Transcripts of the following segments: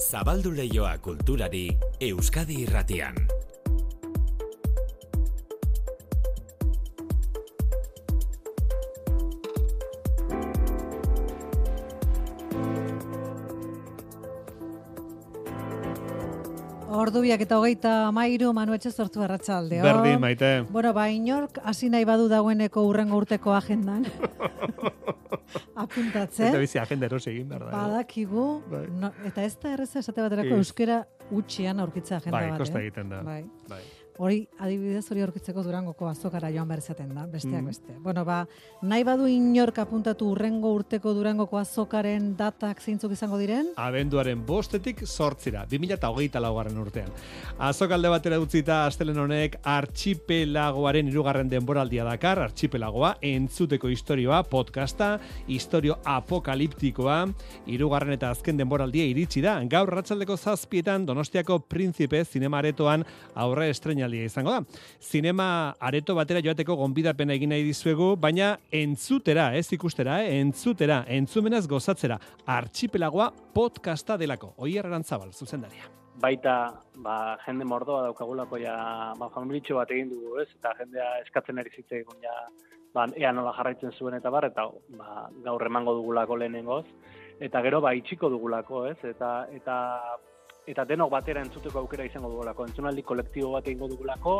Zabaldu leioa kulturari Euskadi irratian. Ordubiak eta hogeita mairu manu etxe sortu arratsaldeo. Berdin, maite. Bueno, ba, inork hasi nahi badu dagoeneko urrengo urteko agendan. Apuntatzen. Eta bizi agenda erosi egin behar da. Badakigu, Bai. no, eta ez da erreza esate baterako euskera utxian aurkitza agenda Bai, bat. kosta eh? egiten da. Bai. Bai. Hori, adibidez hori aurkitzeko durangoko azokara joan behar izaten da, besteak Mm. beste. Bueno, ba, nahi badu inork apuntatu urrengo urteko durangoko azokaren datak zeintzuk izango diren? Abenduaren bostetik sortzira, 2008 laugarren urtean. Azokalde batera utzita astelen honek archipelagoaren irugarren denboraldia dakar, archipelagoa, entzuteko historioa, podcasta, historio apokaliptikoa, irugarren eta azken denboraldia iritsi da. Gaur ratzaldeko zazpietan Donostiako Prinzipe zinema aretoan aurre estrenaldia izango da. Zinema areto batera joateko gonbidapena egin nahi dizuegu, baina entzutera, ez ikustera, eh? entzutera, entzumenaz gozatzera, archipelagoa podcasta delako. Oier Arantzabal, zuzendaria. baita ba, jende mordoa daukagulako ja ba, familitxo bat egin dugu, ez? Eta jendea eskatzen ari zitzaigun ja ba, ea nola jarraitzen zuen eta bar, eta ba, gaur emango dugulako lehenengoz. Eta gero ba, itxiko dugulako, ez? Eta, eta, eta denok batera entzuteko aukera izango dugulako. Entzunaldi kolektibo bat egingo dugulako,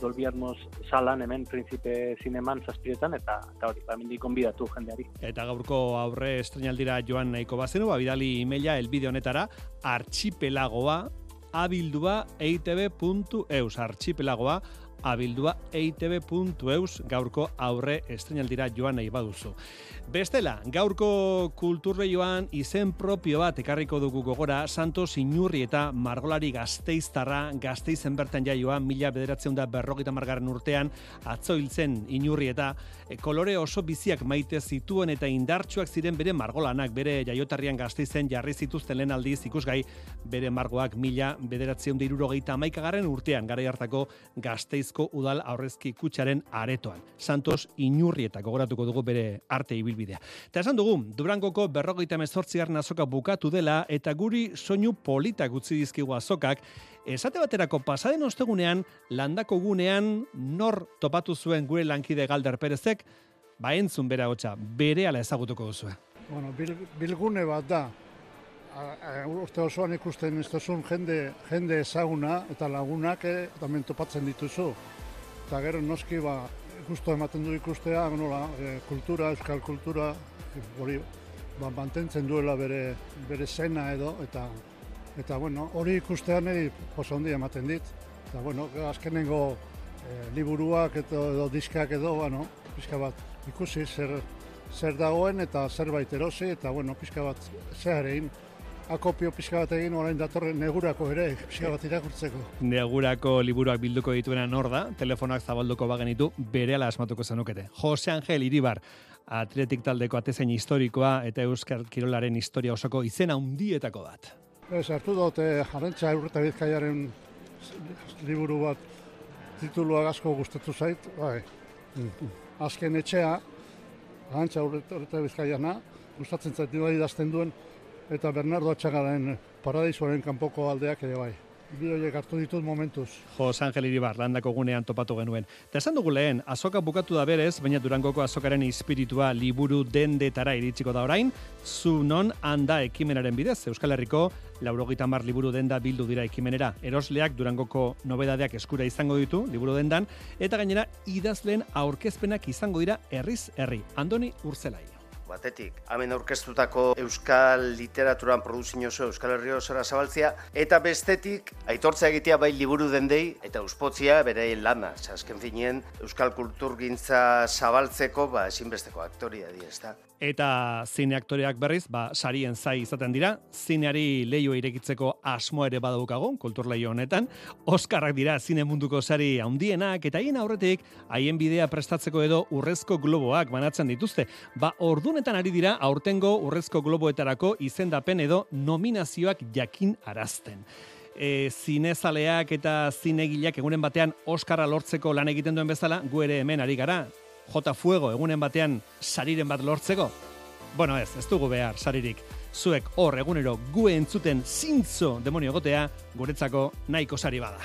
Dolby Atmos salan hemen Prinzipe Zineman zazpiretan, eta, eta hori, ba, mendik konbidatu jendeari. Eta gaurko aurre estrenaldira joan nahiko bazenu, ba, bidali emaila elbide honetara, archipelagoa abildua eitb.eus, archipelagoa abildua eitb.eus gaurko aurre estrenaldira joan nahi baduzu. Bestela, gaurko kulturleioan izen propio bat ekarriko dugu gogora Santos Inurri eta Margolari Gazteiztarra Gazteizen bertan jaioa mila bederatzen da berrogeita margarren urtean atzo hiltzen Inurri eta e, kolore oso biziak maite zituen eta indartsuak ziren bere margolanak bere jaiotarrian Gazteizen jarri zituzten lehen aldiz ikusgai bere margoak mila bederatzen da irurogeita amaikagarren urtean gara hartako Gazteizko udal aurrezki kutsaren aretoan. Santos Inurri eta gogoratuko dugu bere arte ibilbidea. Eta esan dugu, Durangoko berrogeita mezortzigarren azoka bukatu dela eta guri soinu politak utzi dizkigu azokak, esate baterako pasaden ostegunean, landako gunean, nor topatu zuen gure lankide Galder Perezek, ba entzun bera hotza, bere ala ezagutuko duzue. Bueno, bil, bilgune bat da. Urte osoan ikusten ez duzun jende, jende ezaguna eta lagunak eh, tamen topatzen dituzu. Eta gero noski ba, gusto ematen du ikustea, nola, eh, kultura, euskal kultura, hori ba, mantentzen duela bere, bere zena edo, eta eta bueno, hori ikustean niri posa handia ematen dit. Eta bueno, azkenengo eh, liburuak edo, edo diskak edo, bueno, pixka bat ikusi zer, zer dagoen eta zerbait erosi eta bueno, pixka bat zehar egin akopio pixka bat egin orain datorren negurako ere pixka bat irakurtzeko. Negurako liburuak bilduko dituena nor da, telefonak zabalduko bagenitu, bere ala asmatuko zenukete. Jose Angel Iribar, atletik taldeko atezain historikoa eta Euskal Kirolaren historia osoko izena handietako bat. Ez, hartu dute jarrentza eurreta bizkaiaren liburu bat tituluak asko gustatu zait, bai. Azken etxea, jarrentza eurreta bizkaiana, gustatzen zait bai idazten duen, eta Bernardo Atxagaren paradisuaren kanpoko aldeak ere bai. Bi horiek hartu ditut momentuz. Jose Angel Iribar, landako gunean topatu genuen. Eta esan dugu lehen, azoka bukatu da berez, baina Durangoko azokaren espiritua liburu dendetara iritsiko da orain, zu non handa ekimenaren bidez, Euskal Herriko laurogeita mar liburu denda bildu dira ekimenera. Erosleak Durangoko nobedadeak eskura izango ditu, liburu dendan, eta gainera idazleen aurkezpenak izango dira herriz herri. Andoni Urzelai. Batetik, hemen aurkeztutako euskal literaturan produzio oso euskal herri osora zabaltzea, eta bestetik, aitortza egitea bai liburu dendei, eta uspotzia bere lana, azken finien, euskal kulturgintza zabaltzeko, ba, ezinbesteko aktoria di, ezta. Eta zine aktoreak berriz, ba, sarien zai izaten dira, zineari leio irekitzeko asmo ere badaukagu, kultur leio honetan, Oskarrak dira zine munduko sari handienak, eta haien aurretik, haien bidea prestatzeko edo urrezko globoak banatzen dituzte. Ba, ordunetan ari dira, aurtengo urrezko globoetarako izendapen edo nominazioak jakin arazten. e, zinezaleak eta zinegileak egunen batean Oskarra lortzeko lan egiten duen bezala, gu ere hemen ari gara, J Fuego egunen batean sariren bat lortzeko. Bueno, ez, ez dugu behar, saririk. Zuek hor egunero gu entzuten zintzo demonio gotea, guretzako nahiko sari bada.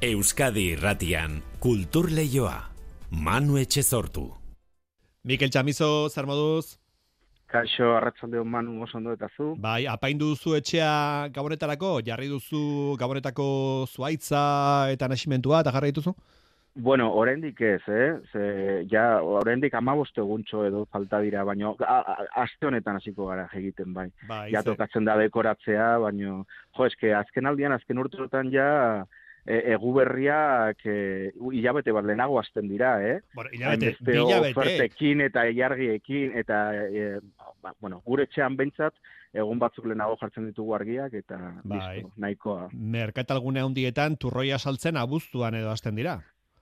Euskadi irratian, kultur leioa. Manu etxe sortu. Mikel Txamizo, zer moduz? Kaixo, arratzalde hon manu oso ondo eta zu. Bai, apaindu duzu etxea gabonetarako, jarri duzu gabonetako zuaitza eta nasimentua, eta jarri dituzu? Bueno, oraindik ez, eh? Ze, ja, oraindik amaboste eguntxo edo falta dira, baino aste honetan hasiko gara egiten bai. Bai, Ja ze- tokatzen da dekoratzea, baino, jo, eske azken aldian, azken urteotan ja, egu berriak e, hilabete bat lehenago hasten dira, eh? Bueno, hilabete, ofertekin eta ilargiekin, eta, e, ba, bueno, gure etxean bentsat, egun batzuk lehenago jartzen ditugu argiak, eta Bai. listo, nahikoa. Merkatalgune handietan turroia saltzen abuztuan edo hasten dira.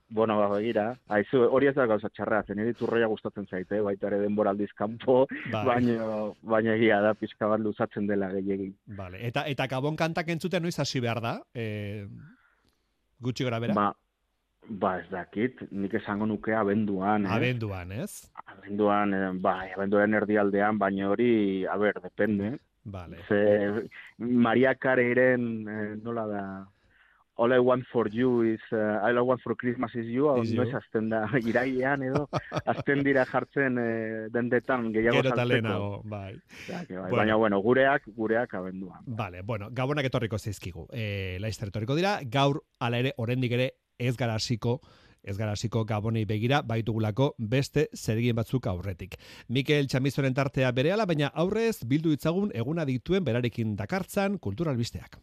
Bueno, ba, begira, haizu, hori ez da gauza txarra, zen niri turroia gustatzen zaite, baita ere denboraldiz kanpo, Bai. baina, baina egia da, pixka bat luzatzen dela gehiagin. Vale. Eta eta gabon kantak entzuten noiz hasi behar da? E, gutxi gora bera? Ba, ba, ez dakit, nik esango nuke abenduan, eh? Abenduan, ez? Abenduan, eh, bai, abenduaren erdialdean, baina hori, a ber, depende. Vale. Ze, Maria Careyren, eh, nola da, All I want for you is, uh, all I want for Christmas is you, hau noiz azten da, irailean edo, azten dira jartzen eh, dendetan gehiago Gero saltzeko. lehenago, bai. Que bai, Bueno. Baina, bueno, gureak, gureak abenduan. Vale, bueno, gabonak etorriko zaizkigu. E, Laizter etorriko dira, gaur ala ere, oraindik ere, ez gara hasiko ez gara hasiko gabonei begira, baitugulako beste zergien batzuk aurretik. Mikel Txamizoren tartea berehala, baina aurrez bildu ditzagun eguna dituen berarekin dakartzan kulturalbisteak.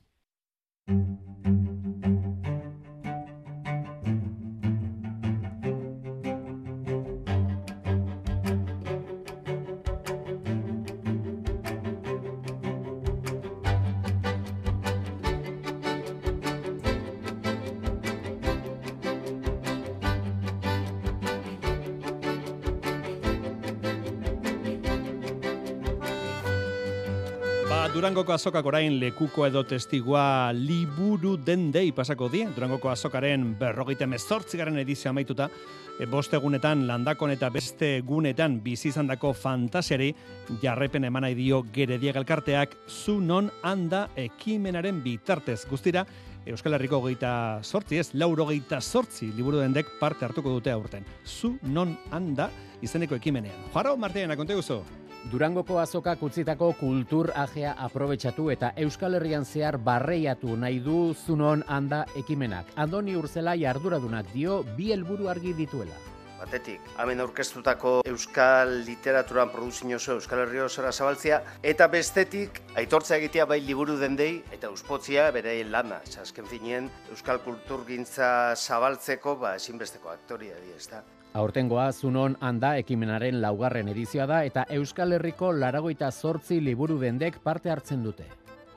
Durangoko azokak orain lekuko edo testigua liburu den dei pasako die. Durangoko azokaren berrogeita mezortzigaren edizio amaituta, e, bost egunetan landakon eta beste gunetan bizi izandako fantasiari jarraipen eman nahi dio gerediak elkarteak zu non handa ekimenaren bitartez guztira Euskal Herriko hogeita sortzi, ez, lauro hogeita sortzi liburu dendek parte hartuko dute aurten. Zu non handa izeneko ekimenean. Jaro, Martiana, konte guzu? Durangoko azokak utzitako kultur ajea aprobetxatu eta Euskal Herrian zehar barreiatu nahi du zunon handa ekimenak. Andoni Urzelai arduradunak dio bi helburu argi dituela. Batetik, hemen aurkeztutako euskal literaturan produzio oso Euskal Herri osora zabaltzea, eta bestetik, aitortza egitea bai liburu dendei, eta uspotzia bere lana. Azken finean, euskal kulturgintza zabaltzeko, ba, ezinbesteko aktoria di, ez da. Aurtengoa zunon handa ekimenaren laugarren edizioa da eta Euskal Herriko laragoita zortzi liburu dendek parte hartzen dute.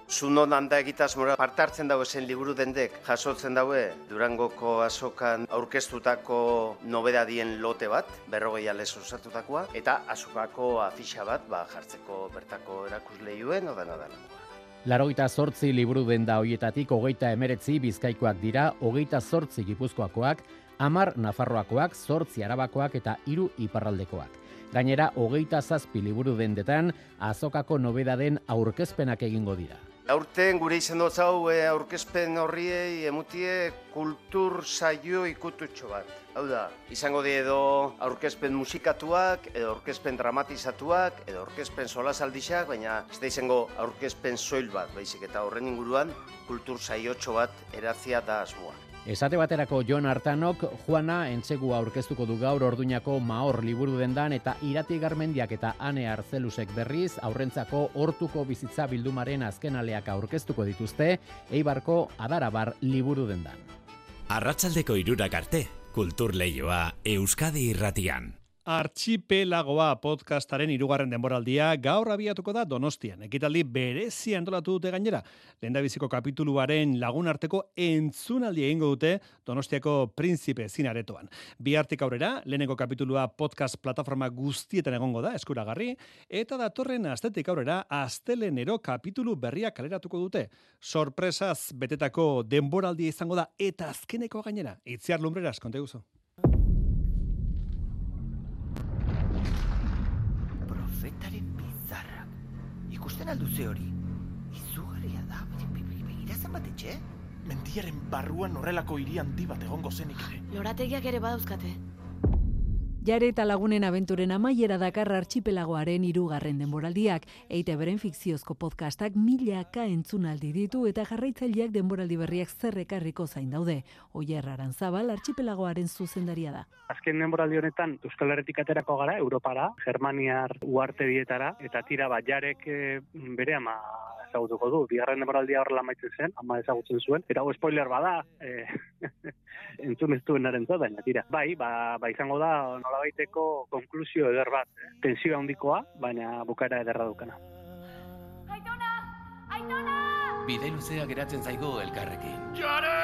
Zunon handa egitasmora parte hartzen dago zen liburu dendek, jasotzen daue Durangoko azokan aurkeztutako nobedadien lote bat, berrogei alez osatutakoa, eta azokako afixa bat, ba, jartzeko bertako erakusleioen, odan odanangoa. Larogeita zortzi liburu denda hoietatik hogeita emeretzi bizkaikoak dira, hogeita zortzi gipuzkoakoak, amar nafarroakoak, zortzi arabakoak eta hiru iparraldekoak. Gainera, hogeita zazpi liburu dendetan, azokako nobedaden aurkezpenak egingo dira. Aurten gure izan dut hau e, aurkezpen horriei emutie kultur saio ikututxo bat. Hau da, izango die edo aurkezpen musikatuak, edo aurkezpen dramatizatuak, edo aurkezpen solasaldixak, baina ez da izango aurkezpen soil bat, baizik eta horren inguruan kultur saiotxo bat erazia da asmoa. Esate baterako Jon Artanok, Juana entzegua aurkeztuko du gaur orduñako Mahor liburu dendan eta Irati Garmendiak eta Ane Arzelusek berriz aurrentzako hortuko bizitza bildumaren azkenaleak aurkeztuko dituzte Eibarko Adarabar liburu dendan. Arratsaldeko irurak arte, kultur leioa Euskadi irratian. Archipelagoa podcastaren irugarren denboraldia gaur abiatuko da Donostian. Ekitaldi berezi antolatu dute gainera. Lehendabiziko kapituluaren lagun arteko entzunaldi egingo dute Donostiako Prinzipe zinaretoan. Bi hartik aurrera, lehenengo kapitulua podcast plataforma guztietan egongo da, eskuragarri, eta datorren astetik aurrera, astelenero kapitulu berriak kaleratuko dute. Sorpresaz betetako denboraldia izango da, eta azkeneko gainera. Itziar lumbreras, konte guzu. Ikusten alduze hori? Izugarria da, begira zenbat etxe? Mendiaren barruan horrelako hiri handi bat egongo zenik ere. Lorategiak ere badauzkate. Jare eta lagunen abenturen amaiera dakar archipelagoaren irugarren denboraldiak. Eite beren fikziozko podcastak milaka entzunaldi ditu eta jarraitzaileak denboraldi berriak zerrekarriko zain daude. Oier Aranzabal archipelagoaren zuzendaria da. Azken denboraldi honetan Euskal Herretik aterako gara, Europara, Germaniar uarte dietara, eta tira bat jarek e, bere ama ezagutuko du. Bigarren denboraldia horrela maitzen zen, ama ezagutzen zuen. Eta hau spoiler bada, e, entzun ez duen baina tira. Bai, ba, ba izango da nolabaiteko konklusio eder bat. Tensio handikoa, baina bukaera ederra dukana. Aitona! Aitona! Bide luzea geratzen zaigo elkarrekin. Jare!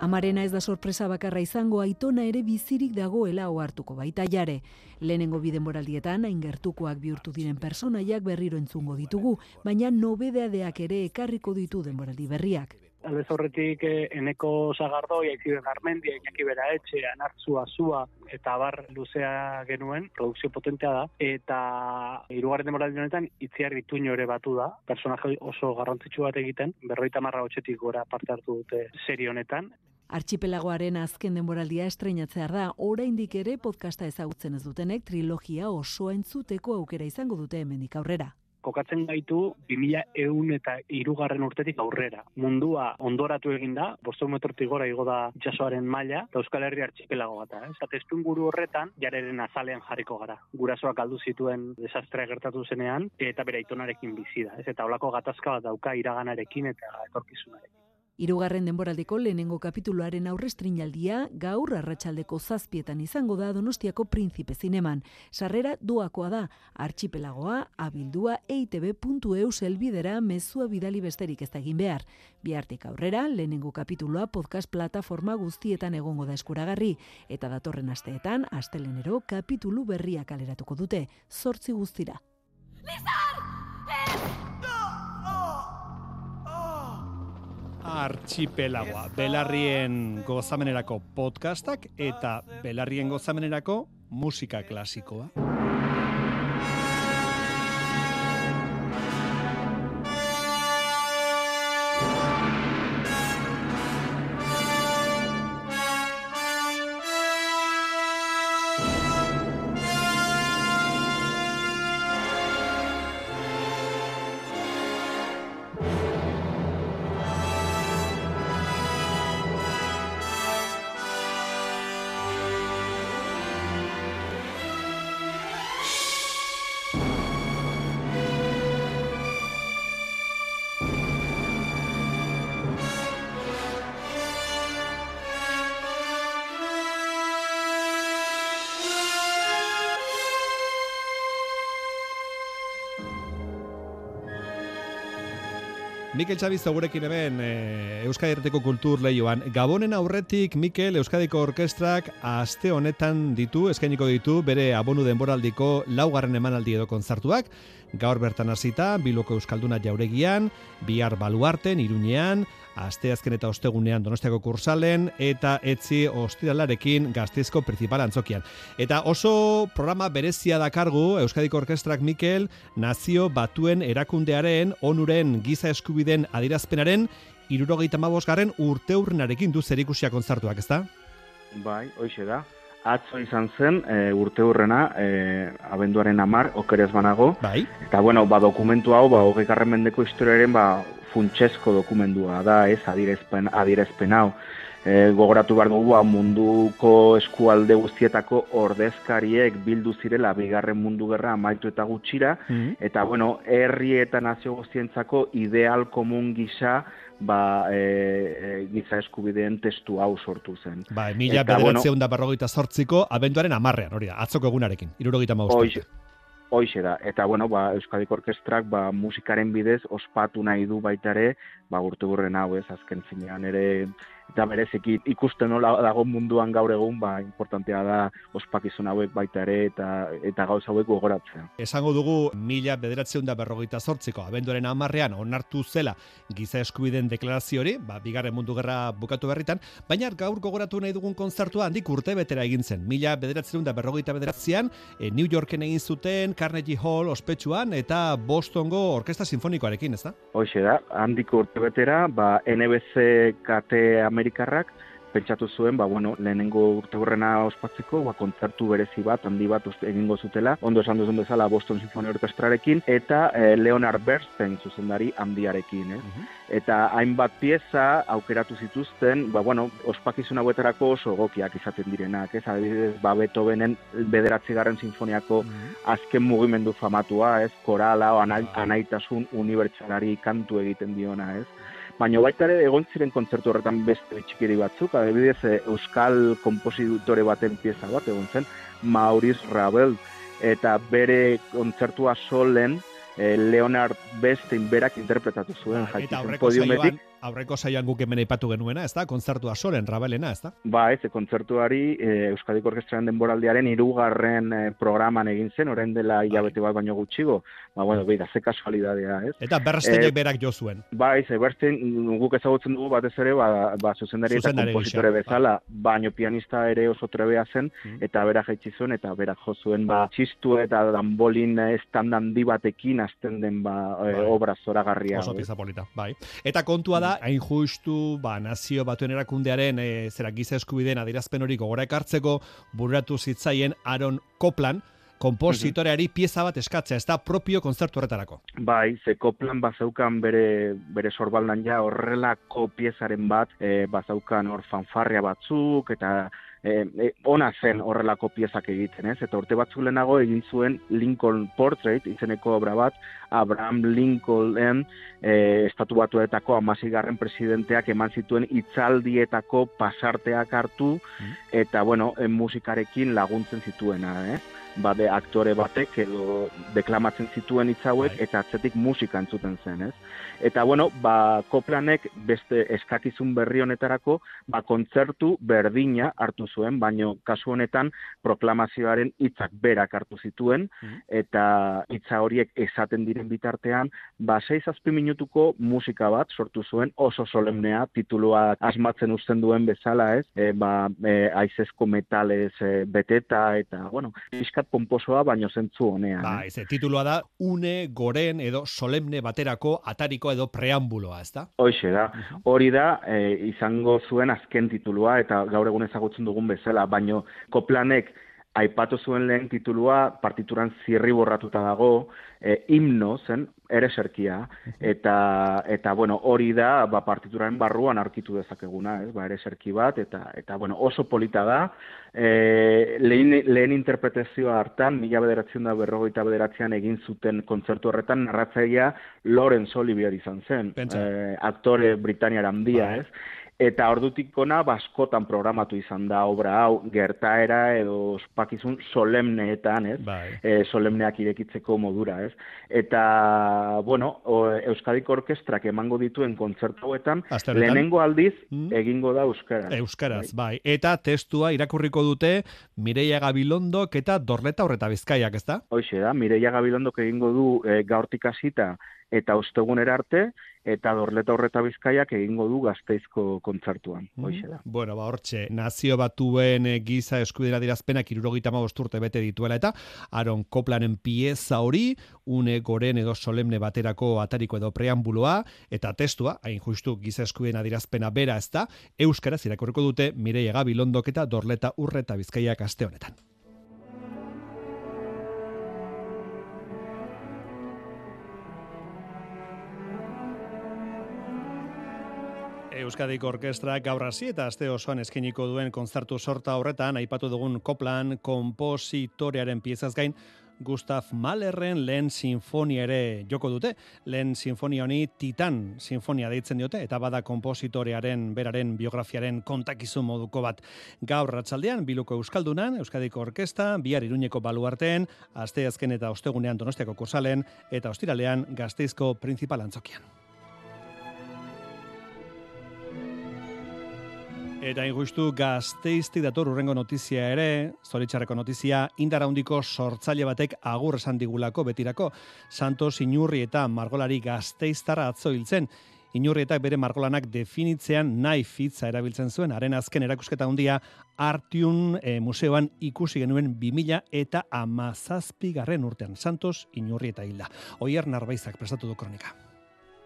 Amarena ez da sorpresa bakarra izango aitona ere bizirik dagoela ohartuko baita jare. Lehenengo biden moraldietan, aingertukoak bihurtu diren personaiak berriro entzungo ditugu, baina nobedeadeak ere ekarriko ditu denboraldi berriak aldez horretik eh, eneko zagardoi, aizibe garmendia, inaki bera etxe, anartzua, zua, eta bar luzea genuen, produkzio potentea da, eta irugarren demoraldi honetan itziar ituño ere batu da, personaje oso garrantzitsu bat egiten, berroita marra hotxetik gora parte hartu dute serie honetan. Archipelagoaren azken denboraldia estreinatzea da, oraindik ere podcasta ezagutzen ez dutenek trilogia osoa entzuteko aukera izango dute hemendik aurrera kokatzen gaitu 2000 eun eta irugarren urtetik aurrera. Mundua ondoratu egin da, bostok metrotik gora igo da itxasoaren maila, eta Euskal Herri artxipelago bat. Eh? Eta testun guru horretan, jareren azalean jarriko gara. Gurasoak aldu zituen desastrea gertatu zenean, eta bere aitonarekin bizi da. Ez? Eta olako gatazka bat dauka iraganarekin eta etorkizunarekin. Irugarren denboraldeko lehenengo kapituluaren aurrestrinaldia gaur arratsaldeko zazpietan izango da Donostiako Prinzipe Zineman. Sarrera duakoa da, archipelagoa, abildua, eitb.eu selbidera mezua bidali besterik ez da egin behar. Biartik aurrera, lehenengo kapitulua podcast plataforma guztietan egongo da eskuragarri, eta datorren asteetan, astelenero kapitulu berriak aleratuko dute, zortzi guztira. Lizar! Archipelagoa, belarrien gozamenerako podcastak eta belarrien gozamenerako musika klasikoa. Mikel Txabiz gurekin hemen e, Euskadi Erreteko Kultur Leioan. Gabonen aurretik Mikel Euskadiko Orkestrak aste honetan ditu, eskainiko ditu, bere abonu denboraldiko laugarren emanaldi edo kontzartuak. Gaur bertan hasita, Biloko Euskalduna jauregian, bihar baluarten, irunean, asteazken eta ostegunean Donostiako kursalen eta etzi ostiralarekin Gazteizko principal antzokian. Eta oso programa berezia dakargu Euskadiko Orkestrak Mikel nazio batuen erakundearen onuren giza eskubiden adirazpenaren irurogeita mabosgarren urte urrenarekin du zerikusia kontzartuak, ezta? Bai, hoxe da. Atzo izan zen e, urte hurrena, e, abenduaren amar, okerez banago. Bai. Eta, bueno, ba, dokumentu hau, ba, hogei mendeko historiaren, ba, funtsezko dokumentua da, ez, adirezpen, adirezpen hau. E, gogoratu behar dugu, munduko eskualde guztietako ordezkariek bildu zirela bigarren mundu gerra amaitu eta gutxira, mm eta, bueno, herri eta nazio guztientzako ideal komun gisa, ba, e, e, giza eskubideen testu hau sortu zen. Ba, mila bederatzen da berrogeita sortziko, abenduaren amarrean, hori da, atzoko egunarekin, irurogeita maustak. Hoixe da, eta bueno, ba, Euskadiko Orkestrak ba, musikaren bidez ospatu nahi du baita ere, ba, urte hau ez, azken zinean ere eta bereziki ikusten nola dago munduan gaur egun, ba, importantea da ospakizun hauek baita ere eta eta gauza hauek gogoratzea. Esango dugu mila bederatzeun da berrogeita zortziko, abenduaren amarrean onartu zela giza eskubideen deklarazio hori, ba, bigarren mundu gerra bukatu berritan, baina gaur gogoratu nahi dugun kontzertua handik urte betera egin zen. Mila bederatzeun da berrogeita bederatzean, e, New Yorken egin zuten, Carnegie Hall ospetsuan, eta Bostongo Orkesta Sinfonikoarekin, ez da? Hoxe da, handik urte betera, ba, NBC kate Amerikarrak, pentsatu zuen, ba, bueno, lehenengo urte hurrena ospatzeko, ba, kontzertu berezi bat, handi bat egingo zutela, ondo esan duzun bezala Boston Symphony Orkestrarekin, eta eh, Leonard Bernstein zuzendari handiarekin, eh? Eta hainbat pieza aukeratu zituzten, ba, bueno, ospakizun hauetarako oso egokiak izaten direnak, ez? Adibidez, ba, Beethovenen bederatzi sinfoniako azken mugimendu famatua, ez? Korala, o anai, anaitasun unibertsalari kantu egiten diona, ez? Baina baita ere egon ziren kontzertu horretan beste txikiri batzuk, adibidez eh, euskal kompositore baten pieza bat egon zen, Maurice Ravel, eta bere kontzertua solen eh, Leonard Bestein berak interpretatu zuen, Eta jaiki zen aurreko podiumetik. saioan, aurreko saioan guk hemen aipatu genuena, ez da? Kontzertua solen, Rabelena, ez da? Ba, ez, kontzertuari e, Euskadiko Orkestraren denboraldiaren hirugarren e, programan egin zen, orain dela hilabete bat baino gutxigo. Ba, bueno, beida, ze kasualidadea, ez? Eta Bernsteinek Eh, berak jo zuen. Bai, ze Bernstein guk ezagutzen dugu batez ere, ba, ba zuzendari eta kompositore gisa, bezala, baino pianista ere oso trebea zen, Mm. eta bera jaitsi zuen, eta berak jo zuen, ba, txistu eta danbolin estan handi batekin azten den, ba, e, Bai. obra zoragarria. Oso ez? pieza polita, bai. Eta kontua da, hain justu, ba, nazio batuen erakundearen, e, zera giza eskubideen adierazpen hori gogora ekartzeko, bururatu zitzaien Aaron Copland, kompositoreari pieza bat eskatzea, ez da propio kontzertu horretarako. Bai, ze Copland bazaukan bere, bere sorbaldan ja horrelako piezaren bat, e, bazaukan hor fanfarria batzuk, eta e, e, ona zen horrelako piezak egiten, ez? Eta urte batzuk lehenago egin zuen Lincoln Portrait, izeneko obra bat, Abraham Lincolnen e, estatu batuetako amazigarren presidenteak eman zituen hitzaldietako pasarteak hartu, eta, bueno, musikarekin laguntzen zituena, eh? Bade aktore batek edo deklamatzen zituen hitz hauek eta atzetik musika entzuten zen, ez? Eta bueno, ba Coplanek beste eskakizun berri honetarako ba kontzertu berdina hartu zuen, baino kasu honetan proklamazioaren hitzak berak hartu zituen eta hitza horiek esaten diren bitartean, ba 6-7 minutuko musika bat sortu zuen oso solemnea titulua asmatzen uzten duen bezala, ez? E, ba e, aizezko metalez e, beteta eta bueno, pixkat pomposoa baino zentzu honean. Ba, eh? ez, titulua da, une, goren edo solemne baterako atariko edo preambuloa, ez da? Hoxe da, hori da e, izango zuen azken titulua eta gaur egun ezagutzen dugun bezala, baino Koplanek aipatu zuen lehen titulua partituran zirri borratuta dago, e, himno zen, ere serkia, eta, eta bueno, hori da ba, partituraren barruan aurkitu dezakeguna, ez? Ba, ere serki bat, eta, eta bueno, oso polita da, e, lehen, lehen interpretazioa hartan, mila bederatzen da berrogeita bederatzean egin zuten kontzertu horretan, narratzailea Lawrence Olivier izan zen, Pentsa. e, aktore britaniar handia, ez? Eta ordutik ona baskotan programatu izan da obra hau gertaera edo ospakizun solemneetan, ez? Bai. E, solemneak irekitzeko modura, ez? Eta, bueno, o, Euskadiko Orkestrak emango dituen kontzertu hauetan, lehenengo aldiz Mm. egingo da euskara. Euskaraz, bai. Eta testua irakurriko dute Mireia Gabilondok eta Dorleta Horreta Bizkaiak, ez da? Hoxe da, Mireia Gabilondok egingo du e, gaurtik hasita eta ostegunera arte, eta Dorleta Horreta Bizkaiak egingo du gazteizko kontzertuan. Hoxe da. Bueno, ba, hortxe, nazio batuen eh, giza eskubidera dirazpenak irurogeita urte bete dituela eta Aaron Coplanen pieza hori, une goren edo solemne baterako atariko edo preambuloa, eta testua, hain justu giza eskubideen adirazpena bera ez da, euskaraz irakurriko dute Mireia Gabilondok eta Dorleta Urreta Bizkaiak aste honetan. Euskadiko Orkestra gaur hasi eta aste osoan eskeniko duen kontzertu sorta horretan aipatu dugun Koplan kompositorearen piezaz gain Gustav Mahlerren lehen sinfonia ere joko dute. Lehen sinfonia honi Titan sinfonia deitzen diote eta bada kompositorearen beraren biografiaren kontakizun moduko bat. Gaur ratzaldean biluko euskaldunan Euskadiko Orkesta, bihar Iruñeko baluarteen, aste azken eta ostegunean Donostiako kursalen eta ostiralean Gasteizko principal antzokian. Eta ingustu gazteiztik dator urrengo notizia ere, zoritxarreko notizia, indara hundiko sortzaile batek agur esan digulako betirako. Santos Inurri eta Margolari gazteiztara atzo hiltzen. Inurrietak bere margolanak definitzean nahi fitza erabiltzen zuen, haren azken erakusketa handia Artiun e, museoan ikusi genuen 2000 eta amazazpi garren urtean. Santos Inurrieta hilda. Oier narbaizak prestatu du kronika.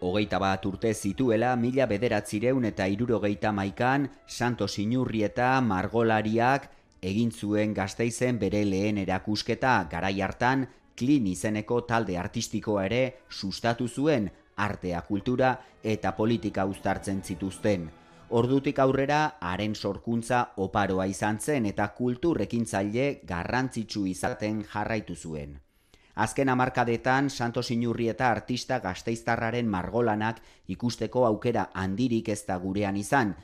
Hogeita bat urte zituela mila bederatzireun eta irurogeita maikan Santos Inurrieta margolariak egin zuen gazteizen bere lehen erakusketa garai hartan klin izeneko talde artistikoa ere sustatu zuen artea, kultura eta politika uztartzen zituzten. Ordutik aurrera, haren sorkuntza oparoa izan zen eta kulturrekin zaile garrantzitsu izaten jarraitu zuen. Azken amarkadetan, Santos Inurri eta artista gazteiztarraren margolanak ikusteko aukera handirik ez da gurean izan.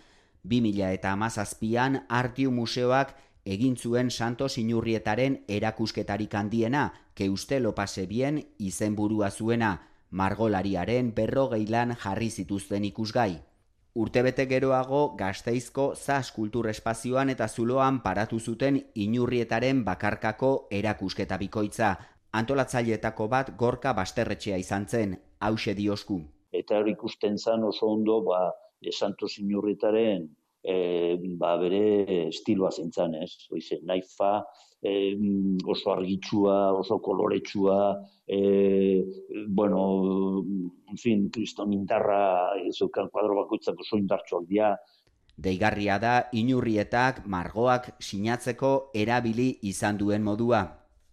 2000 eta amazazpian, Artiu Museoak egin zuen Santos Inurrietaren erakusketarik handiena, keuste lopase bien izenburua zuena, margolariaren berrogeilan jarri zituzten ikusgai. Urtebete geroago gazteizko zaz kultur espazioan eta zuloan paratu zuten inurrietaren bakarkako erakusketa bikoitza. Antolatzaileetako bat gorka basterretxea izan zen, hause diosku. Eta hori ikusten zan oso ondo, ba, Santos inurrietaren e, ba, bere estiloa zintzen, ez? Oize, naifa, e, oso argitsua, oso koloretsua, e, bueno, en fin, kriston indarra, zeukan kuadro bakoitzak oso indartsuak dira. Deigarria da, inurrietak, margoak, sinatzeko erabili izan duen modua.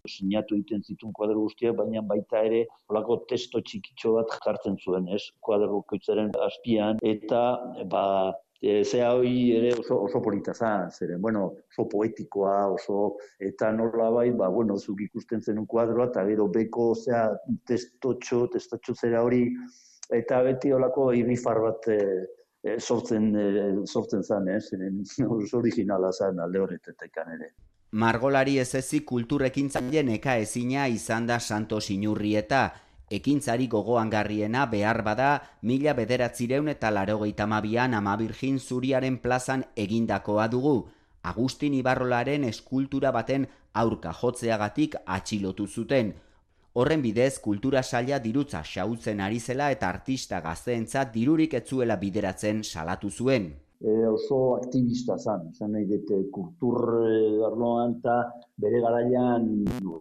Sinatu egiten zituen kuadro guztiak, baina baita ere holako testo txikitxo bat jartzen zuen, ez? Kuadro bakoitzaren azpian, eta ba, e, zea hori ere oso, oso polita zan, zeren, bueno, oso poetikoa, oso, eta nola bai, ba, bueno, zuk ikusten zen kuadroa, eta gero beko, zea, testotxo, testotxo zera hori, eta beti olako irrifar bat e, e, sortzen, e, sortzen zan, eh? zeren, oso originala zan alde horretetekan ere. Margolari ez ezik kulturrekin zailen eka ezina izan da Santos Inurrieta, Ekintzari gogoan garriena behar bada mila bederatzireun eta larogeita mabian ama birgin zuriaren plazan egindakoa dugu. Agustin Ibarrolaren eskultura baten aurka jotzeagatik atxilotu zuten. Horren bidez, kultura saia dirutza xautzen ari zela eta artista gazteentzat dirurik etzuela bideratzen salatu zuen e, oso aktivista zan, zan nahi dute kultur arloan eta bere garaian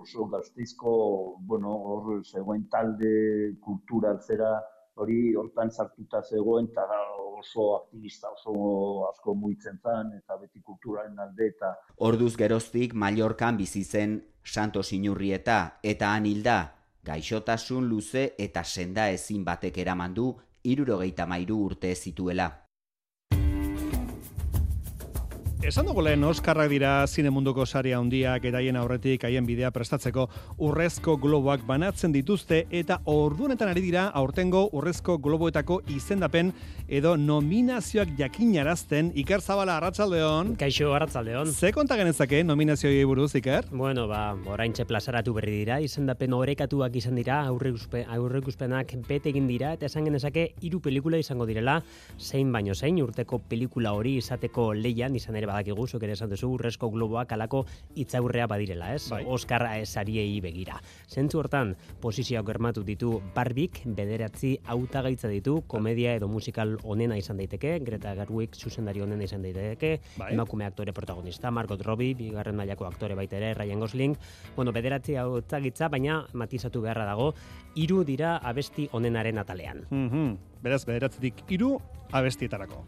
oso gazteizko, bueno, hor zegoen talde kultura zera hori hortan sartuta zegoen eta oso aktivista, oso asko muitzen zan eta beti kulturaren alde eta... Orduz geroztik Mallorcan bizi zen Santos Inurrieta eta Anilda, gaixotasun luze eta senda ezin batek eramandu irurogeita mairu urte zituela. Esan dugu lehen Oskarrak dira zine munduko saria handiak eta haien aurretik haien bidea prestatzeko urrezko globoak banatzen dituzte eta ordunetan ari dira aurtengo urrezko globoetako izendapen edo nominazioak jakinarazten Iker Zabala Arratsaldeon. Kaixo Arratsaldeon. Ze konta genezake nominazioei buruz Iker? Bueno, ba, oraintxe plazaratu berri dira, izendapen orekatuak izan dira, aurreikuspenak bete egin dira eta esan genezake hiru pelikula izango direla, zein baino zein urteko pelikula hori izateko leian izan ere badakigu, zuk ere esan duzu, urrezko globoak alako itzaurrea badirela, ez? Bai. Oscar esariei begira. Zentzu hortan, posizioak germatu ditu Barbik, bederatzi hautagaitza ditu, komedia edo musikal onena izan daiteke, Greta Gerwig zuzendari onena izan daiteke, bai. emakume aktore protagonista, Margot Robbie, bigarren mailako aktore baita ere, Ryan Gosling, bueno, bederatzi hautagitza, baina matizatu beharra dago, hiru dira abesti onenaren atalean. Mm -hmm. Beraz, bederatzitik hiru abestietarako.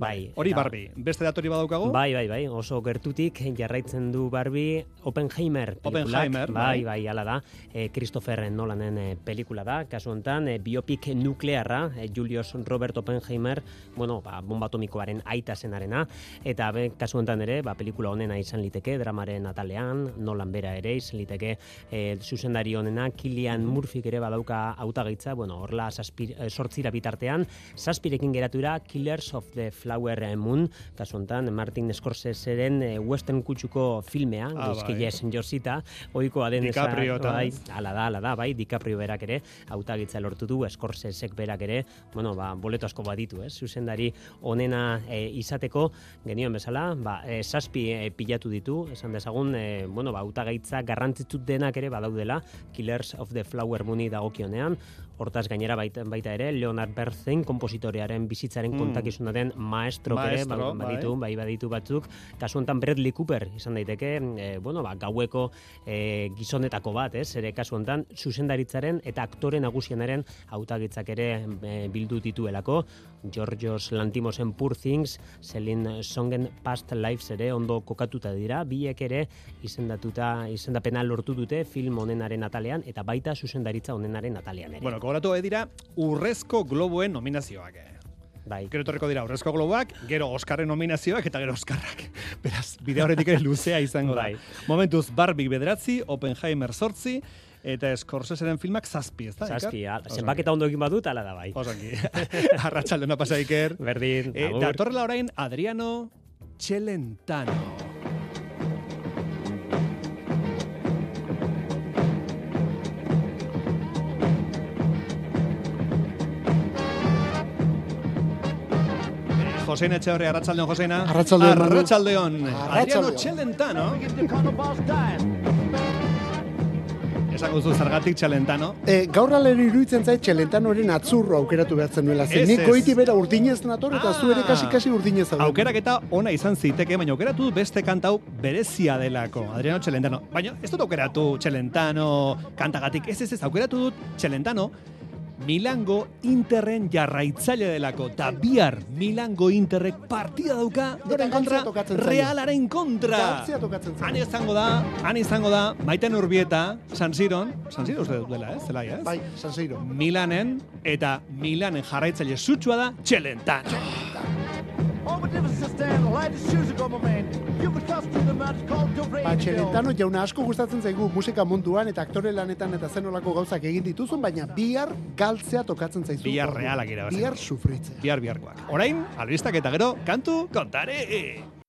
Bai. Hori Barbie. Beste datori badaukago? Bai, bai, bai. Oso gertutik jarraitzen du Barbie Oppenheimer Oppenheimer, bai, bai, hala da. E, Christopher Nolanen e, pelikula da. Kasu hontan, e, biopik nuklearra, e, Julius Robert Oppenheimer, bueno, ba, bomba atomikoaren aita zenarena eta be, kasu hontan ere, ba, pelikula honena izan liteke dramaren atalean, Nolan bera ere izan liteke e, zuzendari honena Kilian Murphy ere badauka hautagaitza, bueno, horla 8 bitartean, zazpirekin geratura Killers of the Flower Flower Moon, kasu honetan Martin Scorseseren eh, western kutsuko filmea, Ah, bai. yes, Josita, ohikoa den DiCaprio eta- bai, ala da, ala da, bai, DiCaprio berak ere, hautagitza lortu du, Scorsesek berak ere, bueno, ba, boleto asko baditu, ez, zuzendari onena e, izateko, genioen bezala, ba, e, saspi e, pilatu ditu, esan dezagun, e, bueno, ba, hautagaitza garrantzitsu denak ere badaudela, Killers of the Flower Mooni dagokionean, hortaz gainera baita, baita ere, Leonard Bernstein, kompositorearen bizitzaren Mm. kontakizunaren maestro ere, ba- Maestro, baditu, bai baditu batzuk, kasu honetan Bradley Cooper izan daiteke, e, bueno, ba, gaueko e, gizonetako bat, ez? Ere kasu honetan zuzendaritzaren eta aktore nagusienaren hautagitzak ere e, bildu dituelako, Georgios Lantimosen Poor Things, Celine Songen Past Lives ere ondo kokatuta dira, biek ere izendatuta izendapena lortu dute film honenaren atalean eta baita zuzendaritza honenaren atalean ere. Bueno, gogoratu dira urrezko globoen nominazioak. eh. Bai. Gero etorriko dira urrezko globoak, gero Oscarren nominazioak eta gero Oscarrak. Beraz, bide horretik ere luzea izango da. Bai. Momentuz, Barbie bederatzi, Oppenheimer sortzi, eta Scorseseren filmak zazpi, ez da? Zazpi, zenbaketa ondo egin badut, ala da bai. Osongi. Arratxaldona pasa Iker. Berdin, E, agur. datorrela orain Adriano Celentano. Joseina Etxeberri, Arratxaldeon, Joseina. Arratsaldeon, Manu. Arratxaldeon. Adriano. Celentano. Esango zu zergatik Celentano. E, gaur alere iruditzen zait txelentanoren atzurro aukeratu behartzen nuela. Ze Ez, nik goiti bera urdinez nator eta zu ere kasi-kasi urdinez zaude. Aukerak eta ona izan ziteke, baina aukeratu dut beste kantau berezia delako, Adriano Celentano. Baina ez dut aukeratu Celentano kantagatik, ez ez ez, aukeratu dut Celentano Milango Interren jarraitzaile delako, eta bihar Milango Interrek partida dauka, noren kontra. Realaren kontra. Han izango da, han izango da, maiten urbieta, San Siron, San Siro uste dut dela, ez, zelai, ez? Bai, San Siro. Milanen, eta Milanen jarraitzaile sutsua da, Celentano. Ba, txelentano jauna asko gustatzen zaigu musika munduan eta aktore lanetan eta zenolako gauzak egin dituzun, baina bihar galtzea tokatzen zaizu. Bihar realak irabazi. Bihar sufritzea. Bihar biharkoak. Orain, albistak eta gero, kantu kontare!